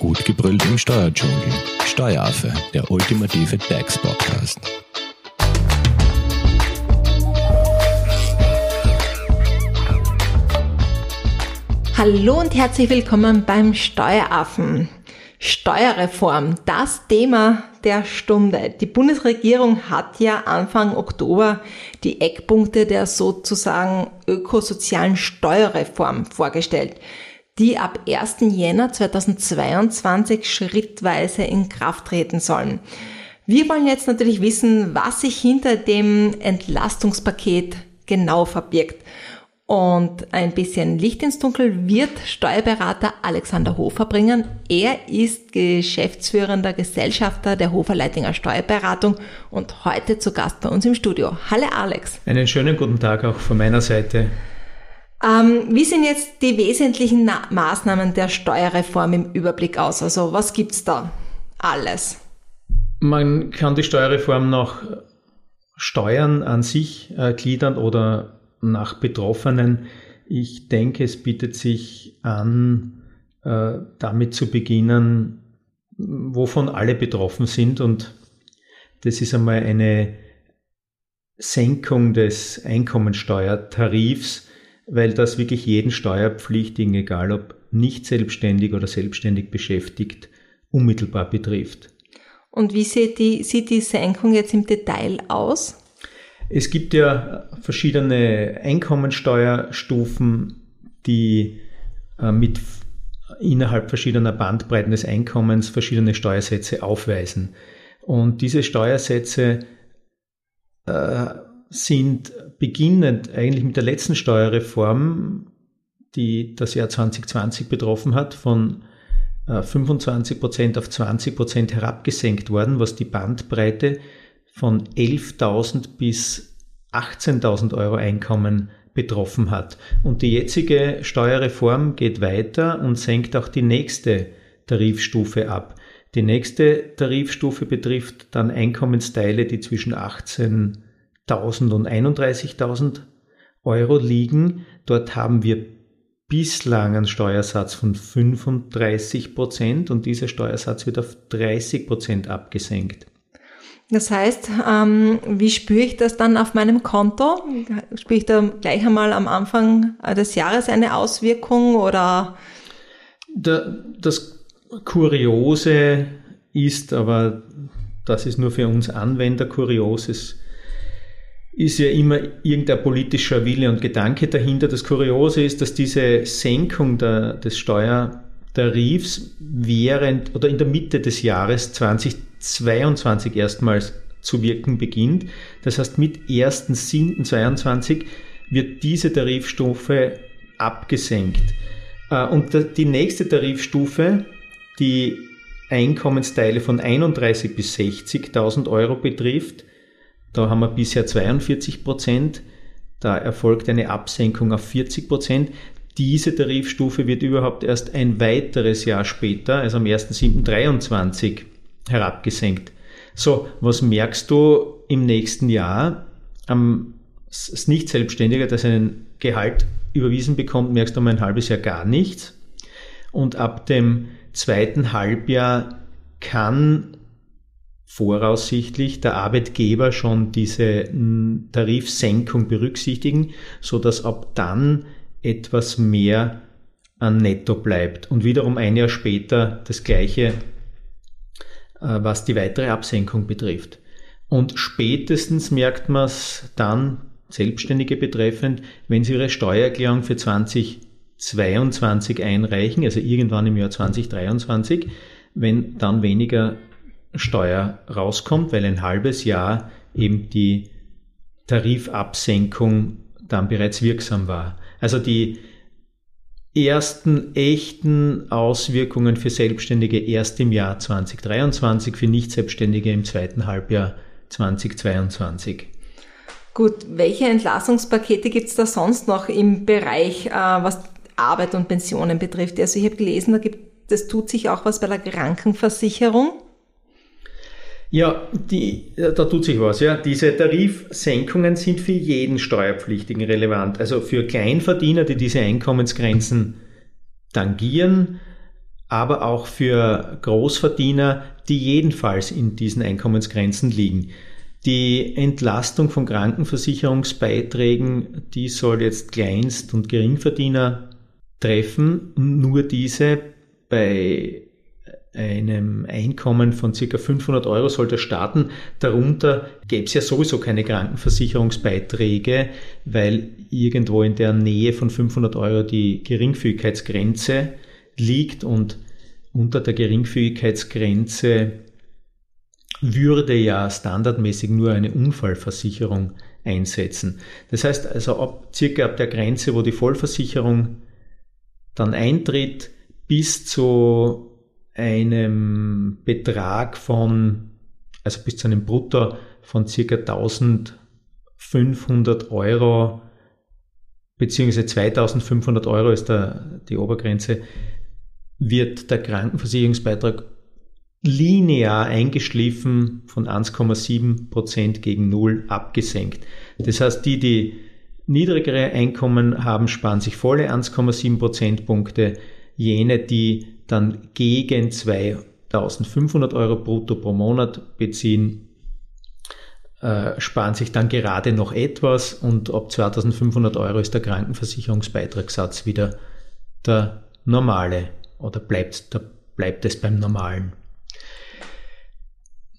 Gut gebrüllt im Steuerdschungel. Steueraffe, der ultimative DAX-Podcast. Hallo und herzlich willkommen beim Steueraffen. Steuerreform, das Thema der Stunde. Die Bundesregierung hat ja Anfang Oktober die Eckpunkte der sozusagen ökosozialen Steuerreform vorgestellt, die ab 1. Jänner 2022 schrittweise in Kraft treten sollen. Wir wollen jetzt natürlich wissen, was sich hinter dem Entlastungspaket genau verbirgt. Und ein bisschen Licht ins Dunkel wird Steuerberater Alexander Hofer bringen. Er ist geschäftsführender Gesellschafter der Hofer Leitinger Steuerberatung und heute zu Gast bei uns im Studio. Hallo Alex. Einen schönen guten Tag auch von meiner Seite. Ähm, wie sind jetzt die wesentlichen Na Maßnahmen der Steuerreform im Überblick aus? Also was gibt's da alles? Man kann die Steuerreform nach Steuern an sich äh, gliedern oder nach Betroffenen. Ich denke, es bietet sich an, äh, damit zu beginnen, wovon alle betroffen sind. Und das ist einmal eine Senkung des Einkommensteuertarifs, weil das wirklich jeden Steuerpflichtigen, egal ob nicht selbstständig oder selbstständig beschäftigt, unmittelbar betrifft. Und wie sieht die, sieht die Senkung jetzt im Detail aus? Es gibt ja verschiedene Einkommensteuerstufen, die äh, mit innerhalb verschiedener Bandbreiten des Einkommens verschiedene Steuersätze aufweisen. Und diese Steuersätze äh, sind beginnend eigentlich mit der letzten Steuerreform, die das Jahr 2020 betroffen hat, von 25 äh, Prozent auf 20 Prozent herabgesenkt worden, was die Bandbreite von 11.000 bis 18.000 Euro Einkommen betroffen hat. Und die jetzige Steuerreform geht weiter und senkt auch die nächste Tarifstufe ab. Die nächste Tarifstufe betrifft dann Einkommensteile, die zwischen 18.000 und 31.000 Euro liegen. Dort haben wir bislang einen Steuersatz von 35 Prozent und dieser Steuersatz wird auf 30 Prozent abgesenkt. Das heißt, ähm, wie spüre ich das dann auf meinem Konto? Spüre ich da gleich einmal am Anfang des Jahres eine Auswirkung oder? das Kuriose ist, aber das ist nur für uns Anwender kurios, es ist ja immer irgendein politischer Wille und Gedanke dahinter. Das Kuriose ist, dass diese Senkung der, des Steuertarifs während oder in der Mitte des Jahres 2020 2022 erstmals zu wirken beginnt. Das heißt, mit 1.7.22 wird diese Tarifstufe abgesenkt. Äh, und die nächste Tarifstufe, die Einkommensteile von 31 bis 60.000 Euro betrifft, da haben wir bisher 42 Prozent. Da erfolgt eine Absenkung auf 40 Prozent. Diese Tarifstufe wird überhaupt erst ein weiteres Jahr später, also am 1.7.23, herabgesenkt. So, was merkst du im nächsten Jahr? Am Nicht-Selbstständiger, der seinen Gehalt überwiesen bekommt, merkst du um ein halbes Jahr gar nichts. Und ab dem zweiten Halbjahr kann voraussichtlich der Arbeitgeber schon diese hm, Tarifsenkung berücksichtigen, so dass ab dann etwas mehr an Netto bleibt und wiederum ein Jahr später das gleiche äh, was die weitere Absenkung betrifft. Und spätestens merkt man es dann, Selbstständige betreffend, wenn sie ihre Steuererklärung für 2022 einreichen, also irgendwann im Jahr 2023, wenn dann weniger Steuer rauskommt, weil ein halbes Jahr eben die Tarifabsenkung dann bereits wirksam war. Also die ersten echten Auswirkungen für Selbstständige erst im Jahr 2023, für Nicht-Selbstständige im zweiten Halbjahr 2022. Gut, welche Entlassungspakete gibt es da sonst noch im Bereich, äh, was Arbeit und Pensionen betrifft? Also ich habe gelesen, da gibt, das tut sich auch was bei der Krankenversicherung. Ja, die, da tut sich was. Ja. Diese Tarifsenkungen sind für jeden Steuerpflichtigen relevant. Also für Kleinverdiener, die diese Einkommensgrenzen tangieren, aber auch für Großverdiener, die jedenfalls in diesen Einkommensgrenzen liegen. Die Entlastung von Krankenversicherungsbeiträgen, die soll jetzt Kleinst- und Geringverdiener treffen. Nur diese bei einem Einkommen von ca. 500 Euro sollte starten. Darunter gäbe es ja sowieso keine Krankenversicherungsbeiträge, weil irgendwo in der Nähe von 500 Euro die Geringfügigkeitsgrenze liegt und unter der Geringfügigkeitsgrenze würde ja standardmäßig nur eine Unfallversicherung einsetzen. Das heißt also ab, circa ab der Grenze, wo die Vollversicherung dann eintritt, bis zu einem Betrag von, also bis zu einem Brutto von circa 1500 Euro beziehungsweise 2500 Euro ist da die Obergrenze, wird der Krankenversicherungsbeitrag linear eingeschliffen von 1,7% gegen 0 abgesenkt. Das heißt, die, die niedrigere Einkommen haben, sparen sich volle 1,7 Prozentpunkte. Jene, die dann gegen 2500 Euro brutto pro Monat beziehen, äh, sparen sich dann gerade noch etwas und ab 2500 Euro ist der Krankenversicherungsbeitragssatz wieder der normale oder bleibt, da bleibt es beim normalen.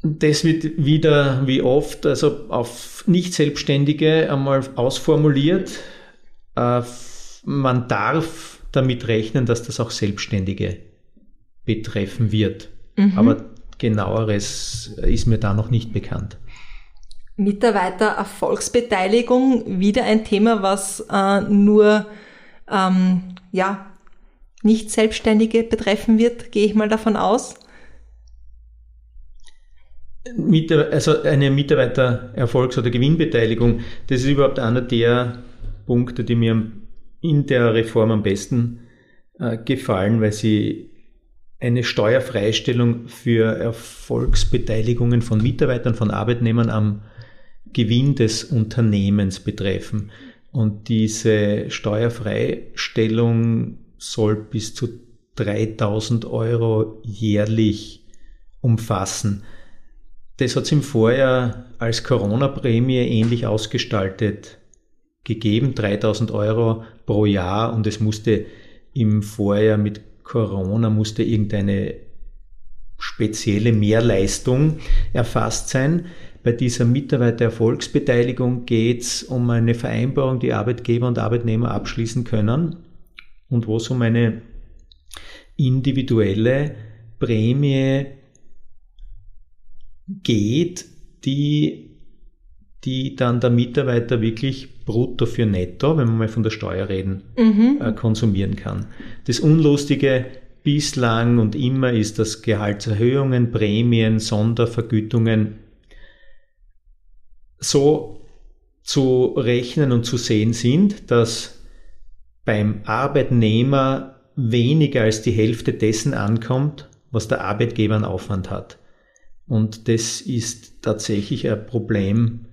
Das wird wieder, wie oft, also auf Nicht-Selbstständige einmal ausformuliert. Äh, man darf damit rechnen, dass das auch Selbstständige betreffen wird. Mhm. Aber genaueres ist mir da noch nicht bekannt. Mitarbeitererfolgsbeteiligung, wieder ein Thema, was äh, nur ähm, ja, nicht Selbstständige betreffen wird, gehe ich mal davon aus also eine Mitarbeitererfolgs- oder Gewinnbeteiligung, das ist überhaupt einer der Punkte, die mir in der Reform am besten äh, gefallen, weil sie eine Steuerfreistellung für Erfolgsbeteiligungen von Mitarbeitern, von Arbeitnehmern am Gewinn des Unternehmens betreffen. Und diese Steuerfreistellung soll bis zu 3000 Euro jährlich umfassen. Das hat es im Vorjahr als Corona-Prämie ähnlich ausgestaltet gegeben, 3000 Euro pro Jahr und es musste im Vorjahr mit Corona musste irgendeine spezielle Mehrleistung erfasst sein. Bei dieser Mitarbeitererfolgsbeteiligung geht es um eine Vereinbarung, die Arbeitgeber und Arbeitnehmer abschließen können und wo es um eine individuelle Prämie geht, die, die dann der Mitarbeiter wirklich brutto für netto, wenn wir mal von der Steuer reden, mhm. äh, konsumieren kann. Das Unlustige bislang und immer ist, dass Gehaltserhöhungen, Prämien, Sondervergütungen so zu rechnen und zu sehen sind, dass beim Arbeitnehmer weniger als die Hälfte dessen ankommt, was der Arbeitgeber an Aufwand hat. Und das ist tatsächlich ein Problem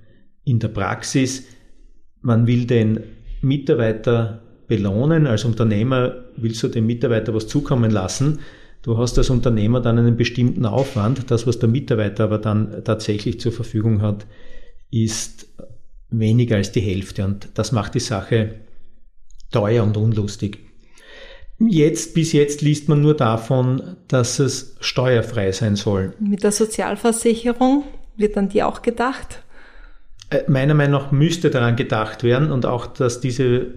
in der Praxis. Man will den Mitarbeiter belohnen. Als Unternehmer willst du dem Mitarbeiter was zukommen lassen. Du hast als Unternehmer dann einen bestimmten Aufwand. Das, was der Mitarbeiter aber dann tatsächlich zur Verfügung hat, ist weniger als die Hälfte. Und das macht die Sache teuer und unlustig. Jetzt, bis jetzt liest man nur davon, dass es steuerfrei sein soll. Mit der Sozialversicherung wird an die auch gedacht? Äh, meiner Meinung nach müsste daran gedacht werden und auch, dass diese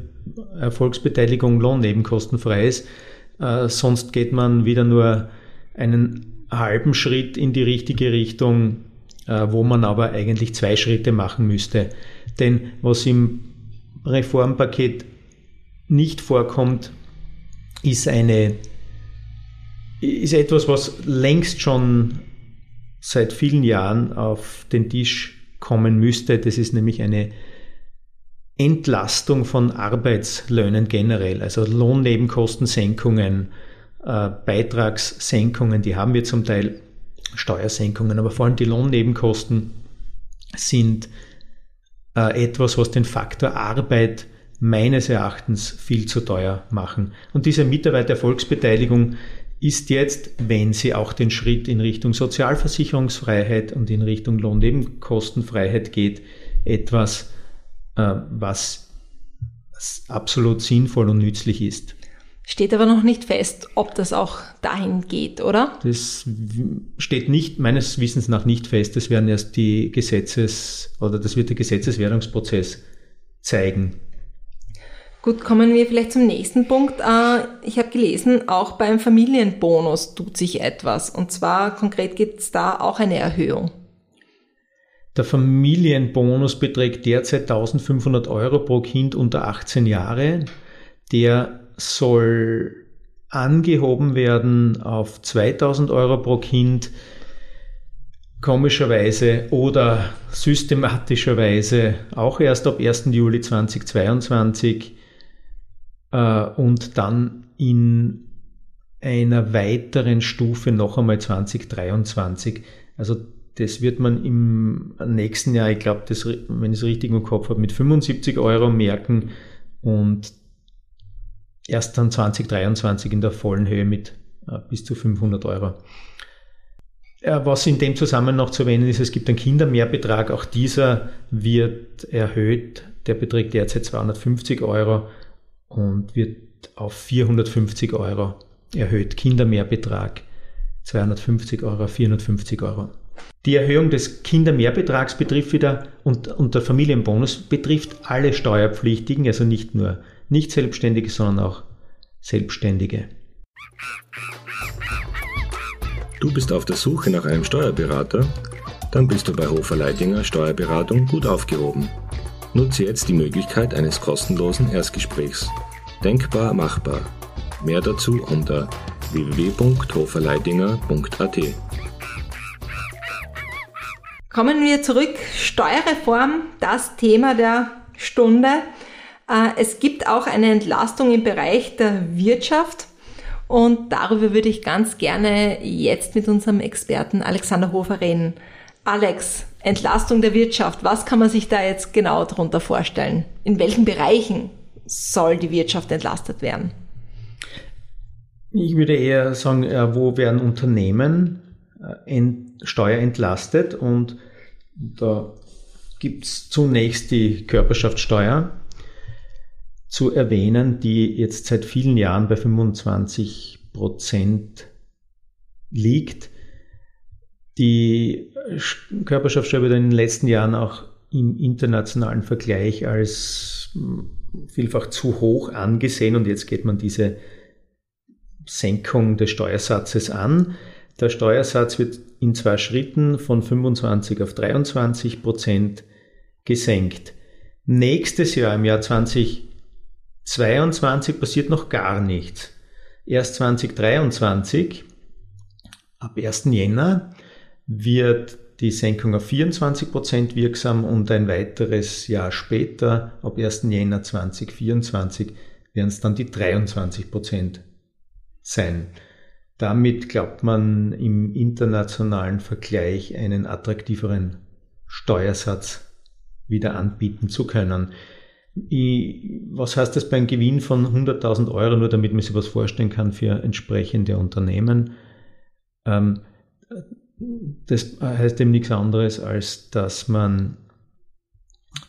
Erfolgsbeteiligung lohnnebenkostenfrei ist. Äh, sonst geht man wieder nur einen halben Schritt in die richtige Richtung, äh, wo man aber eigentlich zwei Schritte machen müsste. Denn was im Reformpaket nicht vorkommt, ist eine, ist etwas, was längst schon seit vielen Jahren auf den Tisch kommen müsste. Das ist nämlich eine Entlastung von Arbeitslöhnen generell, also Lohnnebenkostensenkungen, äh, Beitragssenkungen, die haben wir zum Teil, Steuersenkungen, aber vor allem die Lohnnebenkosten sind äh, etwas, was den Faktor Arbeit meines Erachtens viel zu teuer machen. Und diese Mitarbeitererfolgsbeteiligung ist jetzt, wenn sie auch den Schritt in Richtung Sozialversicherungsfreiheit und in Richtung Lohnnebenkostenfreiheit geht, etwas, äh, was absolut sinnvoll und nützlich ist. Steht aber noch nicht fest, ob das auch dahin geht, oder? Das steht nicht, meines Wissens nach nicht fest. Das werden erst die Gesetzes- oder das wird der Gesetzeswerdungsprozess zeigen. Gut, kommen wir vielleicht zum nächsten Punkt. Äh, ich habe gelesen, auch beim Familienbonus tut sich etwas. Und zwar konkret gibt es da auch eine Erhöhung. Der Familienbonus beträgt derzeit 1500 Euro pro Kind unter 18 Jahre. Der soll angehoben werden auf 2000 Euro pro Kind komischerweise oder systematischerweise auch erst ab 1. Juli 2022 äh, und dann in einer weiteren Stufe noch einmal 2023. Also das wird man im nächsten Jahr, ich glaube, wenn ich es richtig im Kopf habe, mit 75 Euro merken und erst dann 2023 in der vollen Höhe mit äh, bis zu 500 Euro. Äh, was in dem Zusammenhang noch zu erwähnen ist, es gibt einen Kindermehrbetrag, auch dieser wird erhöht, der beträgt derzeit 250 Euro und wird auf 450 Euro erhöht. Kindermehrbetrag 250 Euro, 450 Euro. Die Erhöhung des Kindermehrbetrags betrifft wieder und, und der Familienbonus betrifft alle Steuerpflichtigen, also nicht nur nicht Selbstständige, sondern auch Selbstständige. Du bist auf der Suche nach einem Steuerberater? Dann bist du bei Hofer Leidinger Steuerberatung gut aufgehoben. Nutze jetzt die Möglichkeit eines kostenlosen Erstgesprächs. Denkbar machbar. Mehr dazu unter www.hoferleidinger.at. Kommen wir zurück. Steuerreform, das Thema der Stunde. Äh, es gibt auch eine Entlastung im Bereich der Wirtschaft. Und darüber würde ich ganz gerne jetzt mit unserem Experten Alexander Hofer reden. Alex, Entlastung der Wirtschaft, was kann man sich da jetzt genau darunter vorstellen? In welchen Bereichen soll die Wirtschaft entlastet werden? Ich würde eher sagen, wo werden Unternehmen äh, steuerentlastet und da gibt es zunächst die Körperschaftssteuer zu erwähnen, die jetzt seit vielen Jahren bei 25 Prozent liegt. Die Körperschaftssteuer wird in den letzten Jahren auch im internationalen Vergleich als hm, vielfach zu hoch angesehen und jetzt geht man diese Senkung des Steuersatzes an. Der Steuersatz wird in zwei Schritten von 25 auf 23 Prozent gesenkt. Nächstes Jahr, im Jahr 2022, passiert noch gar nichts. Erst 2023, ab 1. Jänner, wird die Senkung auf 24 Prozent wirksam und ein weiteres Jahr später, ab 1. Jänner 2024, werden es dann die 23 Prozent sein. Damit glaubt man im internationalen Vergleich einen attraktiveren Steuersatz wieder anbieten zu können. was heißt das beim Gewinn von 100.000 Euro, nur damit man sich was vorstellen kann für entsprechende Unternehmen? Ähm, das heißt eben nichts anderes, als dass man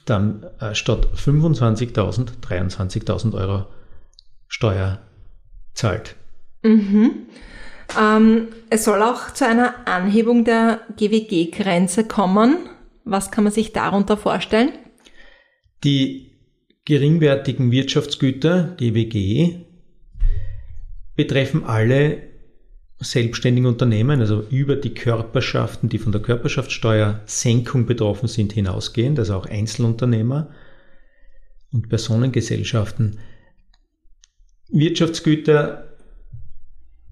dann äh, statt 25.000 23.000 Euro Steuer zahlt. Mhm. Ähm, es soll auch zu einer Anhebung der GWG-Grenze kommen. Was kann man sich darunter vorstellen? Die geringwertigen Wirtschaftsgüter, GWG, betreffen alle selbstständigen Unternehmen, also über die Körperschaften, die von der Körperschaftssteuersenkung betroffen sind, hinausgehend, also auch Einzelunternehmer und Personengesellschaften. Wirtschaftsgüter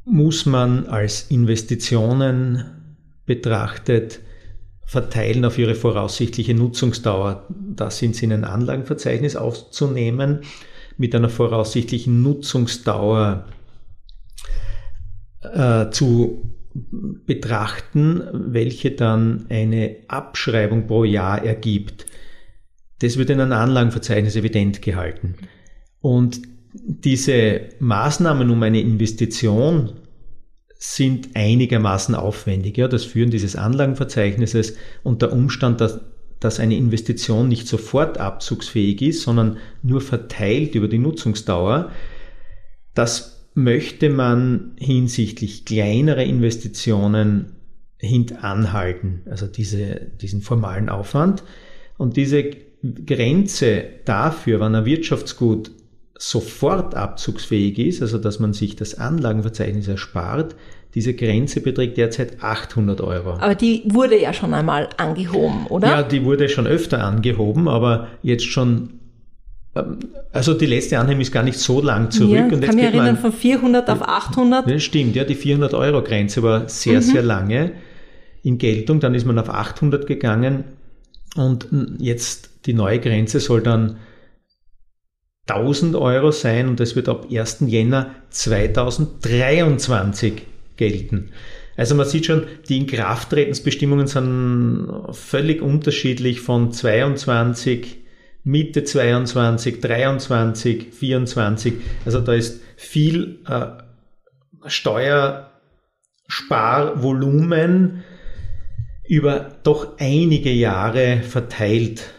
muss man als Investitionen betrachtet verteilen auf ihre voraussichtliche Nutzungsdauer. Das sind sie in ein Anlagenverzeichnis aufzunehmen mit einer voraussichtlichen Nutzungsdauer äh, zu betrachten, welche dann eine Abschreibung pro Jahr ergibt. Das wird in einem Anlagenverzeichnis evident gehalten. Und diese Maßnahmen, um eine Investition sind einigermaßen aufwendig. Ja, das Führen dieses Anlagenverzeichnisses und der Umstand, dass, dass eine Investition nicht sofort abzugsfähig ist, sondern nur verteilt über die Nutzungsdauer, das möchte man hinsichtlich kleinerer Investitionen hintanhalten, also diese, diesen formalen Aufwand. Und diese Grenze dafür, wann ein Wirtschaftsgut sofort abzugsfähig ist, also dass man sich das Anlagenverzeichnis erspart, diese Grenze beträgt derzeit 800 Euro. Aber die wurde ja schon einmal angehoben, oder? Ja, die wurde schon öfter angehoben, aber jetzt schon, also die letzte Anhebung ist gar nicht so lang zurück. Ja, und jetzt kann mich erinnern, man, von 400 auf 800. Das stimmt, ja, die 400 Euro Grenze war sehr, mhm. sehr lange in Geltung. Dann ist man auf 800 gegangen und jetzt die neue Grenze soll dann 1000 Euro sein und das wird ab 1. Jänner 2023 gelten. Also man sieht schon, die Inkrafttretensbestimmungen sind völlig unterschiedlich von 22, Mitte 22, 23, 24. Also da ist viel äh, Steuersparvolumen über doch einige Jahre verteilt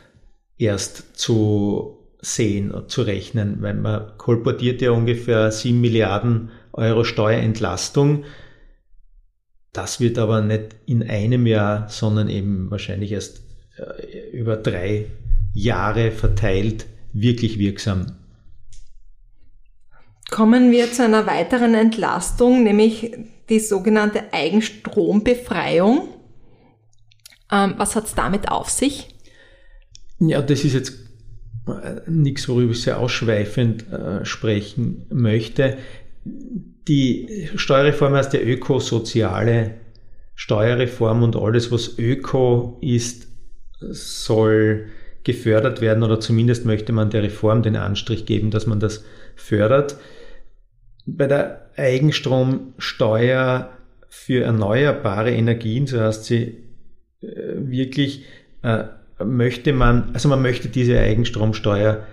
erst zu sehen und zu rechnen, weil man kolportiert ja ungefähr 7 Milliarden Euro Steuerentlastung. Das wird aber nicht in einem Jahr, sondern eben wahrscheinlich erst äh, über drei Jahre verteilt wirklich wirksam. Kommen wir zu einer weiteren Entlastung, nämlich die sogenannte Eigenstrombefreiung. Ähm, was hat es damit auf sich? Ja, das ist jetzt äh, nichts, worüber ich sehr ausschweifend äh, sprechen möchte. Die Steuerreform heißt ja ökosoziale Steuerreform und alles, was öko ist, soll gefördert werden oder zumindest möchte man der Reform den Anstrich geben, dass man das fördert. Bei der Eigenstromsteuer für erneuerbare Energien, so heißt sie äh, wirklich, äh, möchte man, also man möchte diese Eigenstromsteuer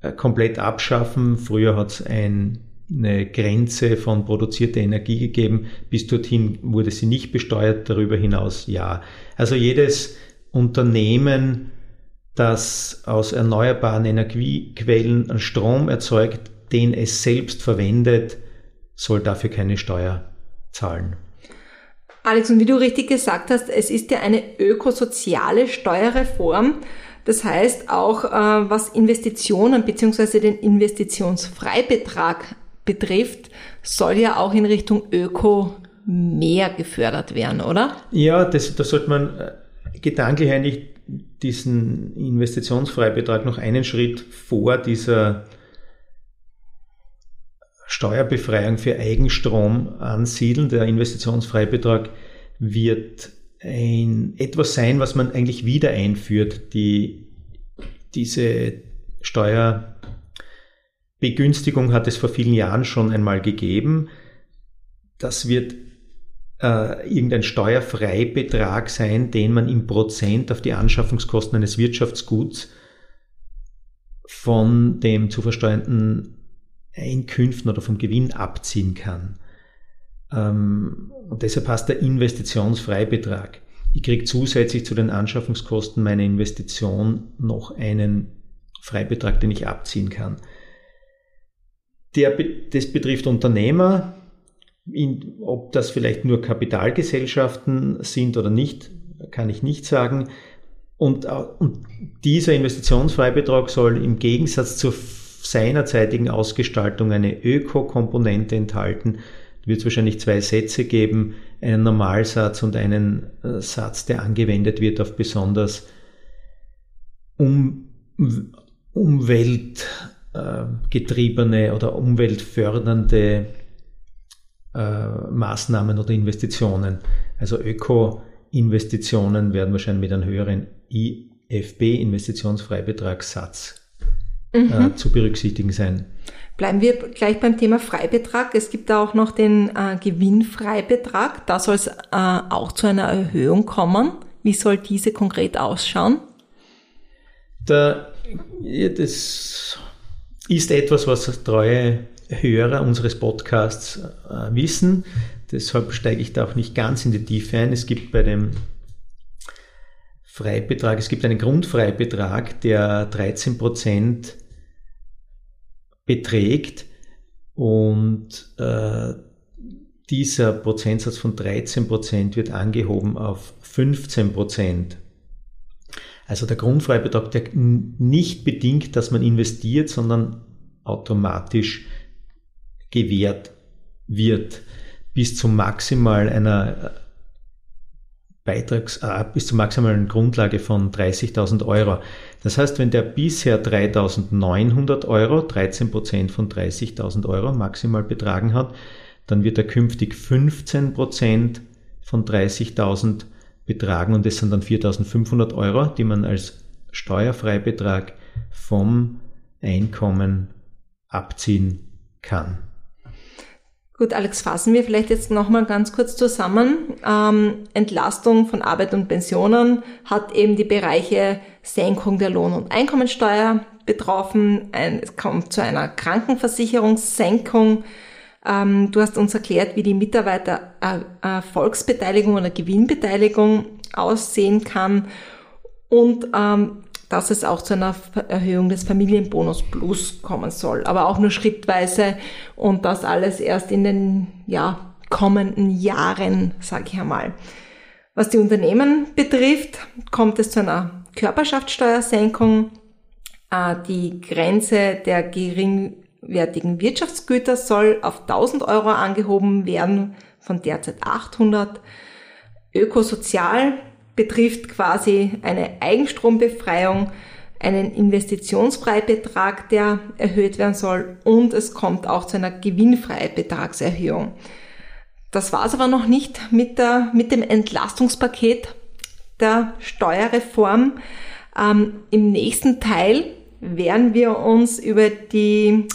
äh, komplett abschaffen. Früher hat es ein, eine Grenze von produzierter Energie gegeben. Bis dorthin wurde sie nicht besteuert, darüber hinaus ja. Also jedes Unternehmen, das aus erneuerbaren Energiequellen Strom erzeugt, den es selbst verwendet, soll dafür keine Steuer zahlen. Alex, und wie du richtig gesagt hast, es ist ja eine ökosoziale Steuerreform. Das heißt auch, äh, was Investitionen bzw. den Investitionsfreibetrag betrifft, soll ja auch in Richtung Öko mehr gefördert werden, oder? Ja, das, da sollte man äh, gedanklich eigentlich diesen Investitionsfreibetrag noch einen Schritt vor dieser Steuerbefreiung für Eigenstrom ansiedeln. Der Investitionsfreibetrag wird ein, etwas sein, was man eigentlich wieder einführt. Die, diese Steuerbegünstigung hat es vor vielen Jahren schon einmal gegeben. Das wird äh, irgendein Steuerfreibetrag sein, den man im Prozent auf die Anschaffungskosten eines Wirtschaftsguts von dem zu versteuernden Einkünften oder vom Gewinn abziehen kann. Ähm, und deshalb heißt der Investitionsfreibetrag. Ich kriege zusätzlich zu den Anschaffungskosten meiner Investition noch einen Freibetrag, den ich abziehen kann. Der, das betrifft Unternehmer, in, ob das vielleicht nur Kapitalgesellschaften sind oder nicht, kann ich nicht sagen. Und, und dieser Investitionsfreibetrag soll im Gegensatz zur seinerzeitigen Ausgestaltung eine Öko-Komponente enthalten. Wird es wahrscheinlich zwei Sätze geben, einen Normalsatz und einen äh, Satz, der angewendet wird auf besonders um, umweltgetriebene oder umweltfördernde äh, Maßnahmen oder Investitionen. Also Öko-Investitionen werden wahrscheinlich mit einem höheren IFB-Investitionsfreibetragssatz mhm. äh, zu berücksichtigen sein. Bleiben wir gleich beim Thema Freibetrag. Es gibt da auch noch den äh, Gewinnfreibetrag. Da soll es äh, auch zu einer Erhöhung kommen. Wie soll diese konkret ausschauen? Da, das ist etwas, was treue Hörer unseres Podcasts äh, wissen. Deshalb steige ich da auch nicht ganz in die Tiefe ein. Es gibt bei dem Freibetrag, es gibt einen Grundfreibetrag, der 13 Prozent beträgt und äh, dieser Prozentsatz von 13 Prozent wird angehoben auf 15 Prozent. Also der Grundfreibetrag, der nicht bedingt, dass man investiert, sondern automatisch gewährt wird bis zum maximal einer äh, Beitrags, äh, bis zur maximalen Grundlage von 30.000 Euro. Das heißt, wenn der bisher 3.900 Euro, 13 Prozent von 30.000 Euro maximal betragen hat, dann wird er künftig 15 Prozent von 30.000 betragen und das sind dann 4.500 Euro, die man als Steuerfreibetrag vom Einkommen abziehen kann. Gut, Alex, fassen wir vielleicht jetzt nochmal ganz kurz zusammen. Ähm, Entlastung von Arbeit und Pensionen hat eben die Bereiche Senkung der Lohn- und Einkommensteuer betroffen. Ein, es kommt zu einer Krankenversicherungssenkung. Ähm, du hast uns erklärt, wie die Mitarbeiter Erfolgsbeteiligung oder Gewinnbeteiligung aussehen kann. Und ähm, dass es auch zu einer Erhöhung des Familienbonus Plus kommen soll, aber auch nur schrittweise und das alles erst in den ja, kommenden Jahren, sage ich einmal. Was die Unternehmen betrifft, kommt es zu einer Körperschaftssteuersenkung. Äh, die Grenze der geringwertigen Wirtschaftsgüter soll auf 1000 Euro angehoben werden, von derzeit 800. Ökosozial betrifft quasi eine Eigenstrombefreiung, einen Investitionsfreibetrag, der erhöht werden soll und es kommt auch zu einer Gewinnfreibetragserhöhung. Das war es aber noch nicht mit, der, mit dem Entlastungspaket der Steuerreform. Ähm, Im nächsten Teil werden wir uns über die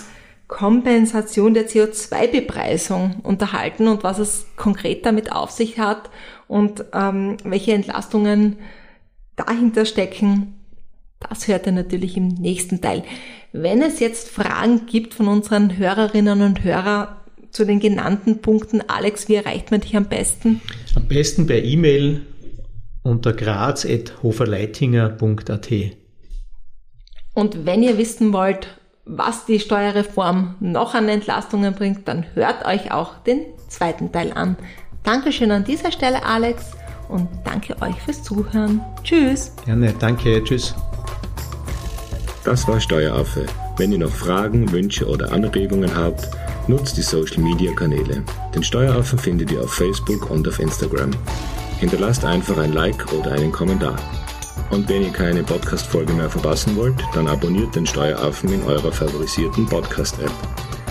Kompensation der CO2-Bepreisung unterhalten und was es konkret damit auf sich hat und ähm, welche Entlastungen dahinter stecken, das hört ihr natürlich im nächsten Teil. Wenn es jetzt Fragen gibt von unseren Hörerinnen und Hörern zu den genannten Punkten, Alex, wie erreicht man dich am besten? Am besten per E-Mail unter graz.hoferleitinger.at. Und wenn ihr wissen wollt, was die Steuerreform noch an Entlastungen bringt, dann hört euch auch den zweiten Teil an. Dankeschön an dieser Stelle, Alex, und danke euch fürs Zuhören. Tschüss. Gerne, danke, tschüss. Das war Steueraffe. Wenn ihr noch Fragen, Wünsche oder Anregungen habt, nutzt die Social Media Kanäle. Den Steueraffen findet ihr auf Facebook und auf Instagram. Hinterlasst einfach ein Like oder einen Kommentar. Und wenn ihr keine Podcast-Folge mehr verpassen wollt, dann abonniert den Steueraffen in eurer favorisierten Podcast-App.